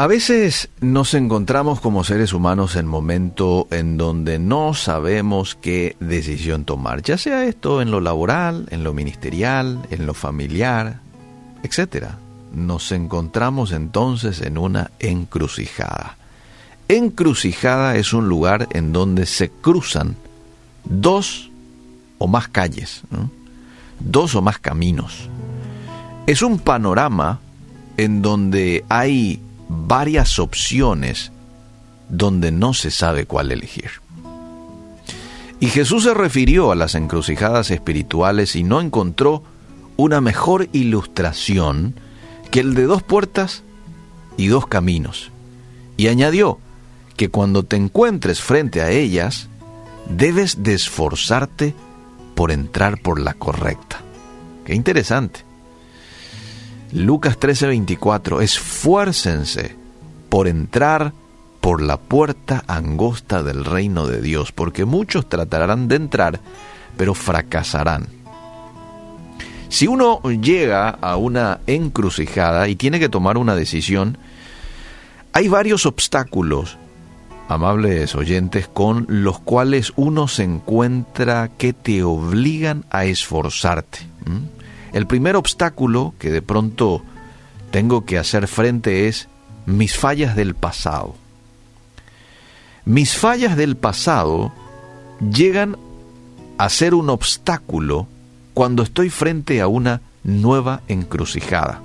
A veces nos encontramos como seres humanos en momento en donde no sabemos qué decisión tomar, ya sea esto en lo laboral, en lo ministerial, en lo familiar, etc. Nos encontramos entonces en una encrucijada. Encrucijada es un lugar en donde se cruzan dos o más calles, dos o más caminos. Es un panorama en donde hay varias opciones donde no se sabe cuál elegir. Y Jesús se refirió a las encrucijadas espirituales y no encontró una mejor ilustración que el de dos puertas y dos caminos. Y añadió que cuando te encuentres frente a ellas, debes de esforzarte por entrar por la correcta. Qué interesante. Lucas 13:24, esfuércense por entrar por la puerta angosta del reino de Dios, porque muchos tratarán de entrar, pero fracasarán. Si uno llega a una encrucijada y tiene que tomar una decisión, hay varios obstáculos, amables oyentes, con los cuales uno se encuentra que te obligan a esforzarte. El primer obstáculo que de pronto tengo que hacer frente es mis fallas del pasado. Mis fallas del pasado llegan a ser un obstáculo cuando estoy frente a una nueva encrucijada.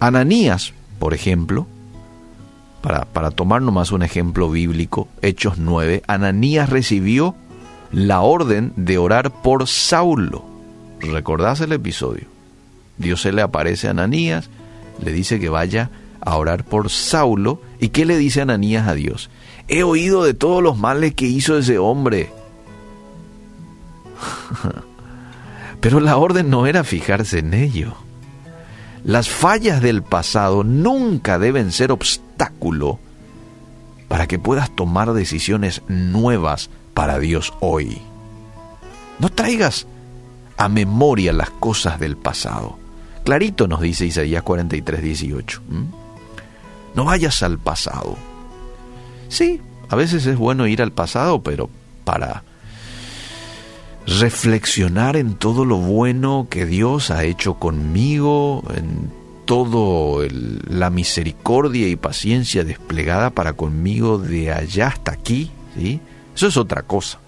Ananías, por ejemplo, para, para tomar nomás un ejemplo bíblico, Hechos 9, Ananías recibió la orden de orar por Saulo ¿Recordás el episodio? Dios se le aparece a Ananías, le dice que vaya a orar por Saulo. ¿Y qué le dice Ananías a Dios? He oído de todos los males que hizo ese hombre. Pero la orden no era fijarse en ello. Las fallas del pasado nunca deben ser obstáculo para que puedas tomar decisiones nuevas para Dios hoy. No traigas a memoria las cosas del pasado. Clarito nos dice Isaías 43, 18. No vayas al pasado. Sí, a veces es bueno ir al pasado, pero para reflexionar en todo lo bueno que Dios ha hecho conmigo, en todo la misericordia y paciencia desplegada para conmigo de allá hasta aquí, ¿sí? Eso es otra cosa.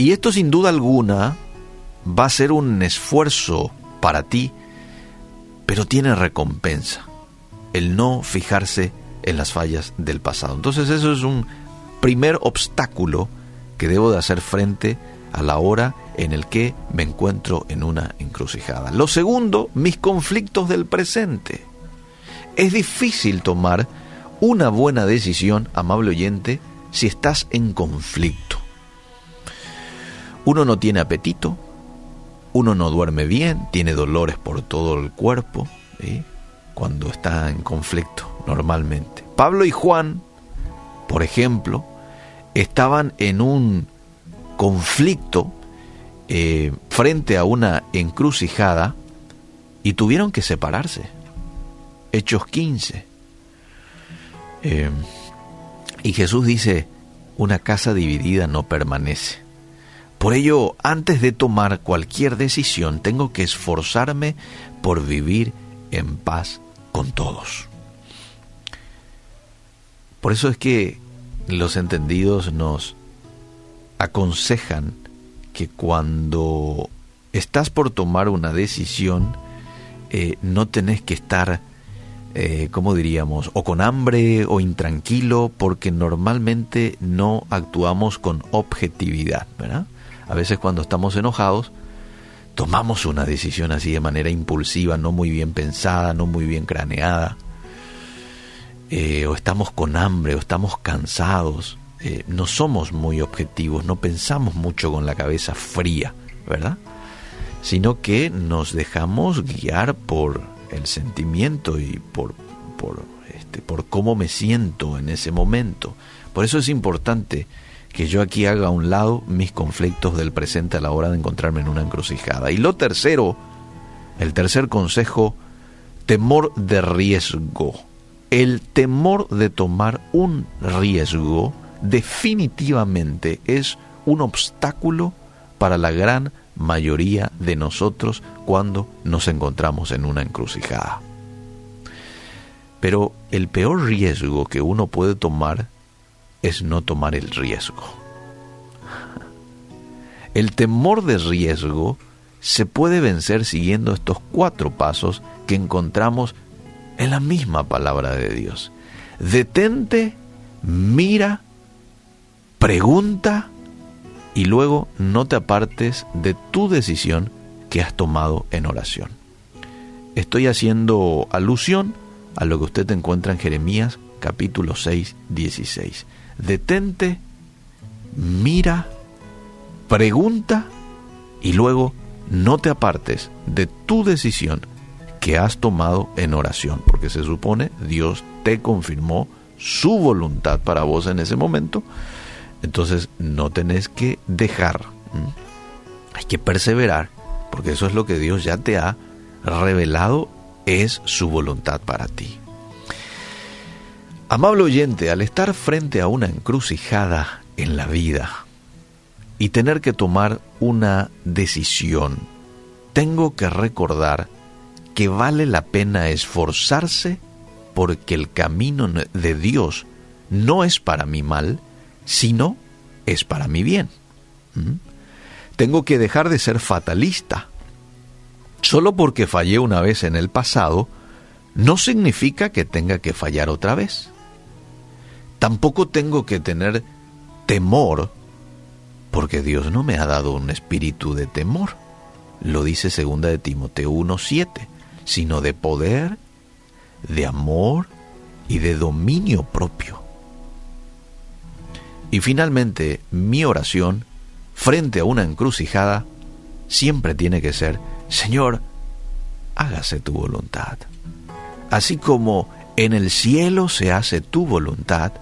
Y esto sin duda alguna va a ser un esfuerzo para ti, pero tiene recompensa. El no fijarse en las fallas del pasado. Entonces eso es un primer obstáculo que debo de hacer frente a la hora en el que me encuentro en una encrucijada. Lo segundo, mis conflictos del presente. Es difícil tomar una buena decisión, amable oyente, si estás en conflicto. Uno no tiene apetito, uno no duerme bien, tiene dolores por todo el cuerpo, cuando está en conflicto normalmente. Pablo y Juan, por ejemplo, estaban en un conflicto eh, frente a una encrucijada y tuvieron que separarse. Hechos 15. Eh, y Jesús dice, una casa dividida no permanece. Por ello, antes de tomar cualquier decisión, tengo que esforzarme por vivir en paz con todos. Por eso es que los entendidos nos aconsejan que cuando estás por tomar una decisión, eh, no tenés que estar, eh, como diríamos, o con hambre o intranquilo, porque normalmente no actuamos con objetividad, ¿verdad? A veces cuando estamos enojados, tomamos una decisión así de manera impulsiva, no muy bien pensada, no muy bien craneada. Eh, o estamos con hambre, o estamos cansados. Eh, no somos muy objetivos, no pensamos mucho con la cabeza fría, ¿verdad? Sino que nos dejamos guiar por el sentimiento y por, por, este, por cómo me siento en ese momento. Por eso es importante que yo aquí haga a un lado mis conflictos del presente a la hora de encontrarme en una encrucijada. Y lo tercero, el tercer consejo, temor de riesgo. El temor de tomar un riesgo definitivamente es un obstáculo para la gran mayoría de nosotros cuando nos encontramos en una encrucijada. Pero el peor riesgo que uno puede tomar es no tomar el riesgo. El temor de riesgo se puede vencer siguiendo estos cuatro pasos que encontramos en la misma palabra de Dios. Detente, mira, pregunta y luego no te apartes de tu decisión que has tomado en oración. Estoy haciendo alusión a lo que usted encuentra en Jeremías capítulo 6, 16. Detente, mira, pregunta y luego no te apartes de tu decisión que has tomado en oración, porque se supone Dios te confirmó su voluntad para vos en ese momento, entonces no tenés que dejar, hay que perseverar, porque eso es lo que Dios ya te ha revelado, es su voluntad para ti. Amable oyente, al estar frente a una encrucijada en la vida y tener que tomar una decisión, tengo que recordar que vale la pena esforzarse porque el camino de Dios no es para mi mal, sino es para mi bien. ¿Mm? Tengo que dejar de ser fatalista. Solo porque fallé una vez en el pasado, no significa que tenga que fallar otra vez. Tampoco tengo que tener temor, porque Dios no me ha dado un espíritu de temor. Lo dice segunda de Timoteo 1:7, sino de poder, de amor y de dominio propio. Y finalmente, mi oración frente a una encrucijada siempre tiene que ser, Señor, hágase tu voluntad. Así como en el cielo se hace tu voluntad,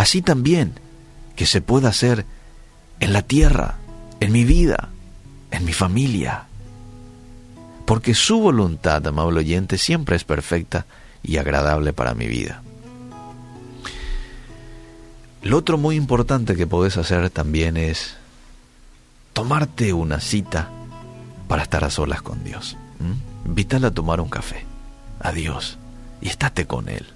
así también que se pueda hacer en la tierra, en mi vida, en mi familia. Porque su voluntad, amable oyente, siempre es perfecta y agradable para mi vida. Lo otro muy importante que podés hacer también es tomarte una cita para estar a solas con Dios. ¿Mm? a tomar un café, a Dios, y estate con Él.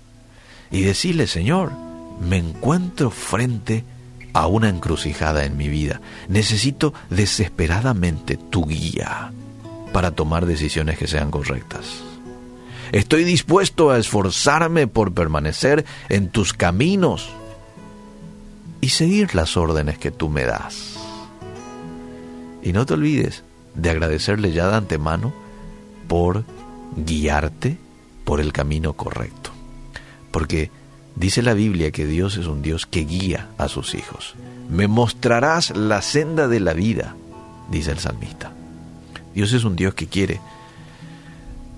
Y decirle, Señor, me encuentro frente a una encrucijada en mi vida. Necesito desesperadamente tu guía para tomar decisiones que sean correctas. Estoy dispuesto a esforzarme por permanecer en tus caminos y seguir las órdenes que tú me das. Y no te olvides de agradecerle ya de antemano por guiarte por el camino correcto. Porque Dice la Biblia que Dios es un Dios que guía a sus hijos. Me mostrarás la senda de la vida, dice el salmista. Dios es un Dios que quiere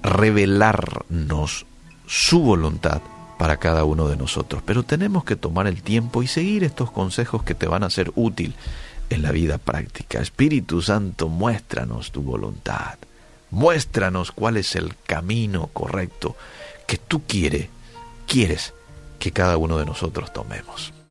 revelarnos su voluntad para cada uno de nosotros. Pero tenemos que tomar el tiempo y seguir estos consejos que te van a ser útil en la vida práctica. Espíritu Santo, muéstranos tu voluntad. Muéstranos cuál es el camino correcto que tú quieres, quieres que cada uno de nosotros tomemos.